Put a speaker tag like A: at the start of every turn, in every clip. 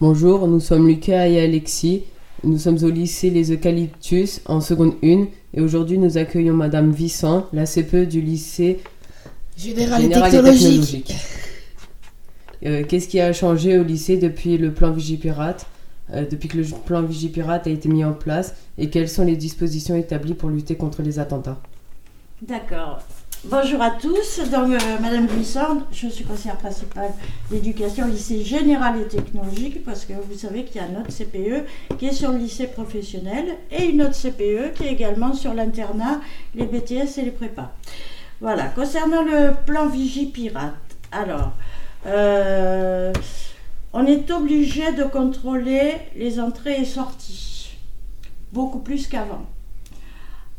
A: Bonjour, nous sommes Lucas et Alexis. Nous sommes au lycée Les Eucalyptus en seconde 1 et aujourd'hui nous accueillons Madame Vissant, la CPE du lycée
B: Général, et technologique.
A: Euh, qu'est-ce qui a changé au lycée depuis le plan Vigipirate euh, depuis que le plan Vigipirate a été mis en place et quelles sont les dispositions établies pour lutter contre les attentats?
C: D'accord. Bonjour à tous, donc euh, Madame Buisson, je suis conseillère principale d'éducation au lycée général et technologique parce que vous savez qu'il y a un autre CPE qui est sur le lycée professionnel et une autre CPE qui est également sur l'internat, les BTS et les prépas. Voilà, concernant le plan Vigipirate, alors, euh, on est obligé de contrôler les entrées et sorties, beaucoup plus qu'avant.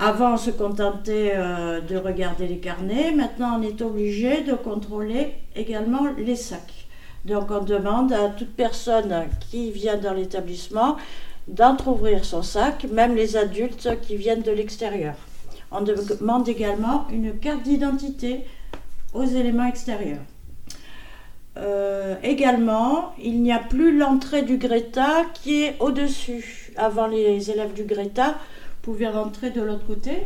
C: Avant, on se contentait euh, de regarder les carnets. Maintenant, on est obligé de contrôler également les sacs. Donc, on demande à toute personne qui vient dans l'établissement d'entrouvrir son sac, même les adultes qui viennent de l'extérieur. On demande également une carte d'identité aux éléments extérieurs. Euh, également, il n'y a plus l'entrée du Greta qui est au-dessus. Avant, les élèves du Greta pouvaient rentrer de l'autre côté,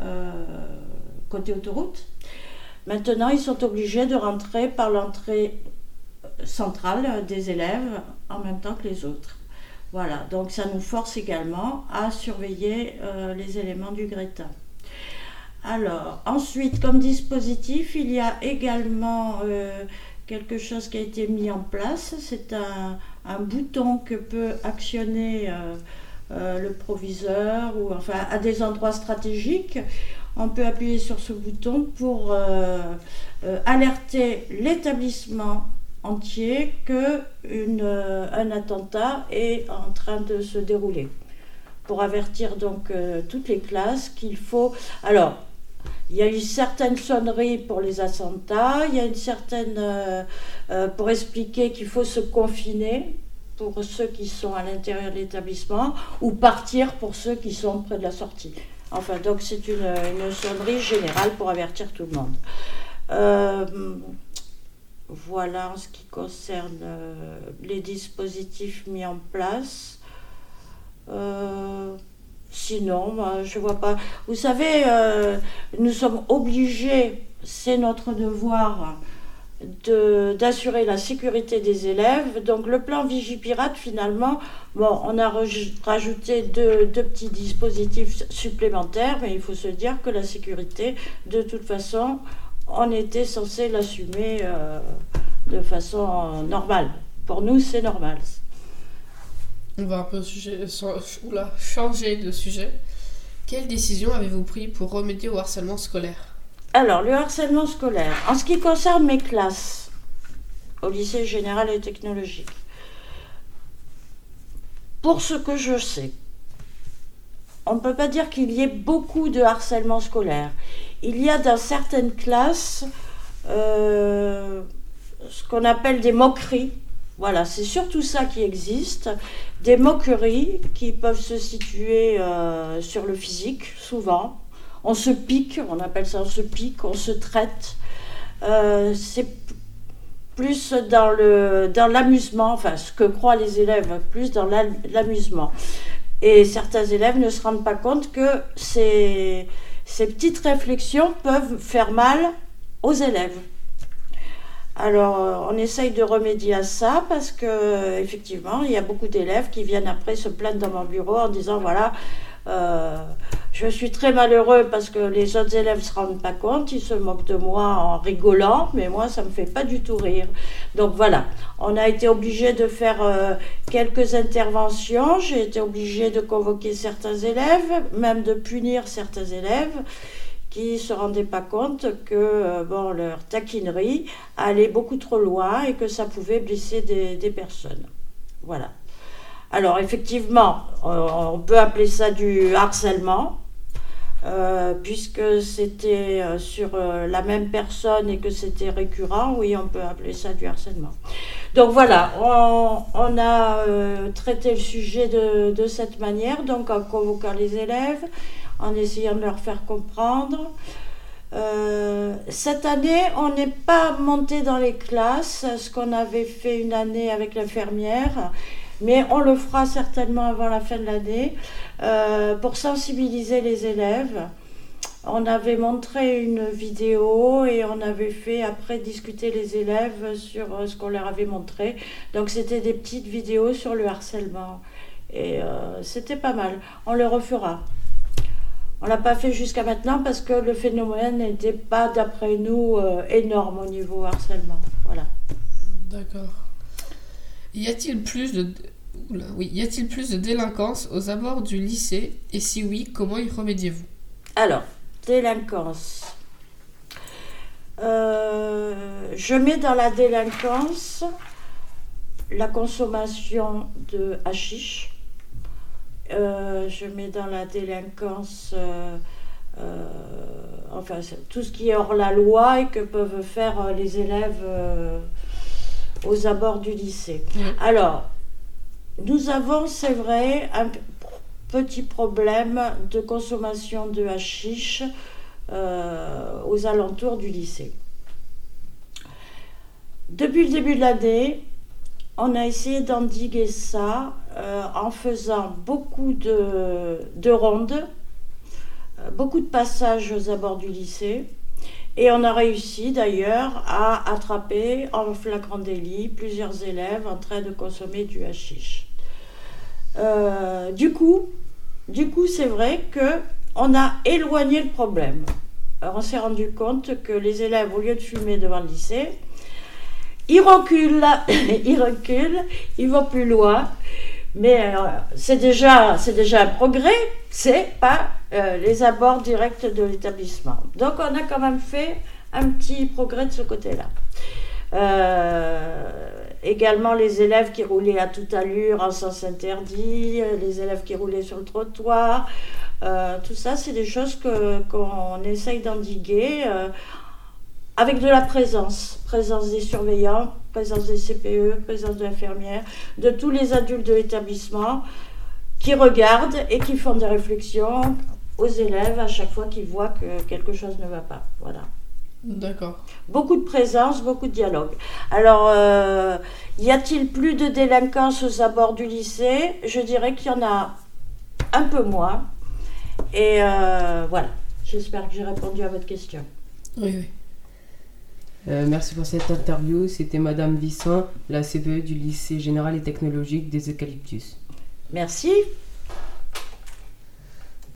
C: euh, côté autoroute. Maintenant, ils sont obligés de rentrer par l'entrée centrale des élèves en même temps que les autres. Voilà, donc ça nous force également à surveiller euh, les éléments du Greta. Alors, ensuite, comme dispositif, il y a également euh, quelque chose qui a été mis en place. C'est un, bouton que peut actionner le proviseur ou enfin à des endroits stratégiques. On peut appuyer sur ce bouton pour alerter l'établissement entier que un attentat est en train de se dérouler. Pour avertir donc euh, toutes les classes qu'il faut. Alors, il y a une certaine sonnerie pour les attentats, il y a une certaine. Euh, euh, pour expliquer qu'il faut se confiner pour ceux qui sont à l'intérieur de l'établissement ou partir pour ceux qui sont près de la sortie. Enfin, donc c'est une, sonnerie générale pour avertir tout le monde. Voilà en ce qui concerne euh, les dispositifs mis en place. Euh, sinon, je vois pas. Vous savez, euh, nous sommes obligés, c'est notre devoir, d'assurer la sécurité des élèves. Donc le plan Vigipirate, finalement, bon, on a rajouté deux, petits dispositifs supplémentaires, mais il faut se dire que la sécurité, de toute façon, on était censé l'assumer euh, de façon normale. Pour nous, c'est normal.
B: On va un peu changer de sujet. Quelle décision avez-vous pris pour remédier au harcèlement scolaire?
C: Alors, le harcèlement scolaire, en ce qui concerne mes classes au lycée général et technologique, pour ce que je sais, on ne peut pas dire qu'il y ait beaucoup de harcèlement scolaire il y a dans certaines classes euh, ce qu'on appelle des moqueries. Voilà, c'est surtout ça qui existe. Des moqueries qui peuvent se situer euh, sur le physique, souvent. On se pique, on appelle ça on se pique, on se traite. Euh, c'est plus dans l'amusement, enfin ce que croient les élèves, plus dans l'amusement. Et certains élèves ne se rendent pas compte que ces petites réflexions peuvent faire mal aux élèves. Alors, euh, on essaye de remédier à ça parce que, effectivement, il y a beaucoup d'élèves qui viennent après se plaindre dans mon bureau en disant voilà, euh, je suis très malheureux parce que les autres élèves ne se rendent pas compte, ils se moquent de moi en rigolant, mais moi, ça ne me fait pas du tout rire. Donc voilà, on a été obligé de faire euh, quelques interventions, j'ai été obligé de convoquer certains élèves, même de punir certains élèves qui ne se rendaient pas compte que euh, bon, leur taquinerie allait beaucoup trop loin et que ça pouvait blesser des personnes. Voilà. Alors effectivement, euh, on peut appeler ça du harcèlement, euh, puisque c'était euh, sur la même personne et que c'était récurrent, oui, on peut appeler ça du harcèlement. Donc voilà, on, a traité le sujet de, cette manière, donc en convoquant les élèves, en essayant de leur faire comprendre. Euh, cette année, on n'est pas monté dans les classes, ce qu'on avait fait une année avec l'infirmière, mais on le fera certainement avant la fin de l'année euh, pour sensibiliser les élèves. On avait montré une vidéo et on avait fait après discuter les élèves sur euh, ce qu'on leur avait montré. Donc c'était des petites vidéos sur le harcèlement. Et c'était pas mal. On le refera. On l'a pas fait jusqu'à maintenant parce que le phénomène n'était pas, d'après nous, euh, énorme au niveau harcèlement. Voilà.
B: D'accord. Y a-t-il plus de délinquance aux abords du lycée? Et si oui, comment y remédiez-vous?
C: Alors, délinquance. Euh, je mets dans la délinquance la consommation de hashish, euh, je mets dans la délinquance, euh, enfin, tout ce qui est hors la loi et que peuvent faire les élèves aux abords du lycée. Alors, nous avons, c'est vrai, un petit problème de consommation de hashish aux alentours du lycée. Depuis le début de l'année, on a essayé d'endiguer ça euh, en faisant beaucoup de, rondes, euh, beaucoup de passages aux abords du lycée. Et on a réussi d'ailleurs à attraper en flagrant délit plusieurs élèves en train de consommer du hashish. Euh, du coup, du coup, c'est vrai que on a éloigné le problème. on s'est rendu compte que les élèves, au lieu de fumer devant le lycée, ils reculent, ils reculent, ils vont plus loin. Mais euh, c'est déjà, c'est déjà un progrès, c'est pas euh, les abords directs de l'établissement. Donc on a quand même fait un petit progrès de ce côté-là. Euh, également les élèves qui roulaient à toute allure en sens interdit, les élèves qui roulaient sur le trottoir, tout ça c'est des choses qu'on essaye d'endiguer avec de la présence, présence des surveillants, présence des CPE, présence de l'infirmière, de tous les adultes de l'établissement qui regardent et qui font des réflexions aux élèves à chaque fois qu'ils voient que quelque chose ne va pas. Voilà.
B: D'accord.
C: Beaucoup de présence, beaucoup de dialogue. Alors, euh, y a-t-il plus de délinquance aux abords du lycée? Je dirais qu'il y en a un peu moins. Et euh, voilà, j'espère que j'ai répondu à votre question.
B: Oui, oui.
A: Euh, merci pour cette interview. C'était Madame Visson, la CPE du lycée général et technologique des Eucalyptus.
C: Merci.